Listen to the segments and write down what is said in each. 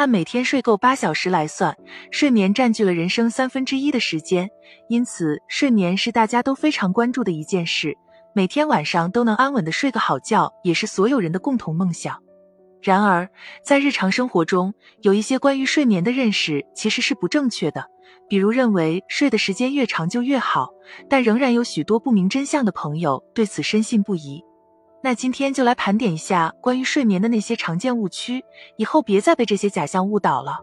按每天睡够八小时来算，睡眠占据了人生三分之一的时间，因此睡眠是大家都非常关注的一件事。每天晚上都能安稳的睡个好觉，也是所有人的共同梦想。然而，在日常生活中，有一些关于睡眠的认识其实是不正确的，比如认为睡的时间越长就越好，但仍然有许多不明真相的朋友对此深信不疑。那今天就来盘点一下关于睡眠的那些常见误区，以后别再被这些假象误导了。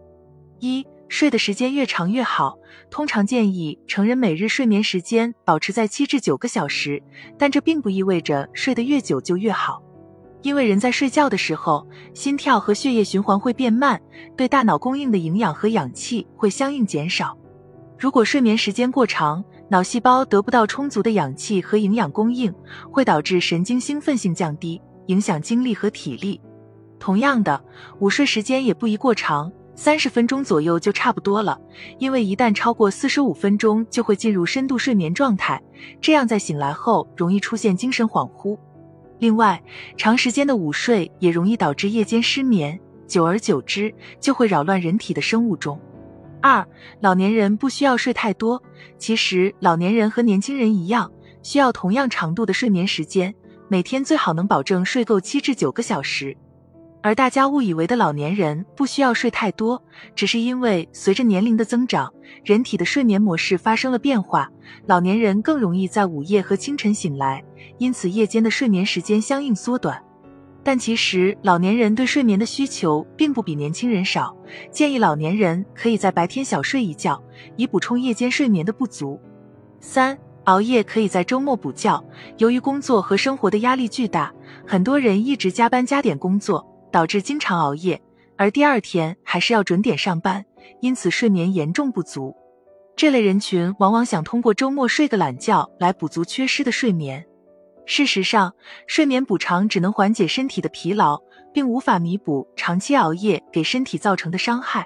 一、睡的时间越长越好，通常建议成人每日睡眠时间保持在七至九个小时，但这并不意味着睡得越久就越好，因为人在睡觉的时候，心跳和血液循环会变慢，对大脑供应的营养和氧气会相应减少。如果睡眠时间过长，脑细胞得不到充足的氧气和营养供应，会导致神经兴奋性降低，影响精力和体力。同样的，午睡时间也不宜过长，三十分钟左右就差不多了。因为一旦超过四十五分钟，就会进入深度睡眠状态，这样在醒来后容易出现精神恍惚。另外，长时间的午睡也容易导致夜间失眠，久而久之就会扰乱人体的生物钟。二，老年人不需要睡太多。其实，老年人和年轻人一样，需要同样长度的睡眠时间，每天最好能保证睡够七至九个小时。而大家误以为的老年人不需要睡太多，只是因为随着年龄的增长，人体的睡眠模式发生了变化，老年人更容易在午夜和清晨醒来，因此夜间的睡眠时间相应缩短。但其实老年人对睡眠的需求并不比年轻人少，建议老年人可以在白天小睡一觉，以补充夜间睡眠的不足。三、熬夜可以在周末补觉。由于工作和生活的压力巨大，很多人一直加班加点工作，导致经常熬夜，而第二天还是要准点上班，因此睡眠严重不足。这类人群往往想通过周末睡个懒觉来补足缺失的睡眠。事实上，睡眠补偿只能缓解身体的疲劳，并无法弥补长期熬夜给身体造成的伤害。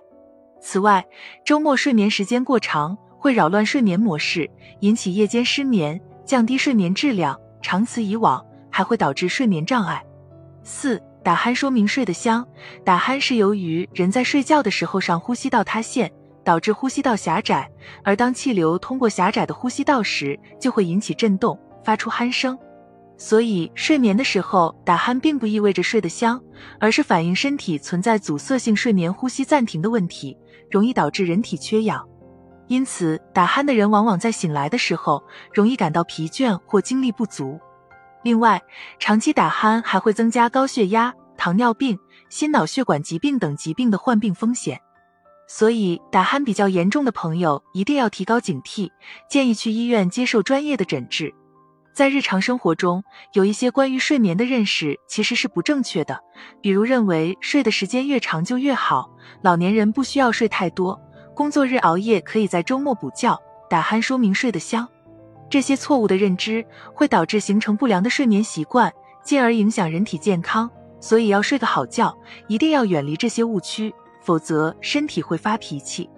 此外，周末睡眠时间过长会扰乱睡眠模式，引起夜间失眠，降低睡眠质量，长此以往还会导致睡眠障碍。四、打鼾说明睡得香。打鼾是由于人在睡觉的时候上呼吸道塌陷，导致呼吸道狭窄，而当气流通过狭窄的呼吸道时，就会引起震动，发出鼾声。所以，睡眠的时候打鼾并不意味着睡得香，而是反映身体存在阻塞性睡眠呼吸暂停的问题，容易导致人体缺氧。因此，打鼾的人往往在醒来的时候容易感到疲倦或精力不足。另外，长期打鼾还会增加高血压、糖尿病、心脑血管疾病等疾病的患病风险。所以，打鼾比较严重的朋友一定要提高警惕，建议去医院接受专业的诊治。在日常生活中，有一些关于睡眠的认识其实是不正确的，比如认为睡的时间越长就越好，老年人不需要睡太多，工作日熬夜可以在周末补觉，打鼾说明睡得香。这些错误的认知会导致形成不良的睡眠习惯，进而影响人体健康。所以要睡个好觉，一定要远离这些误区，否则身体会发脾气。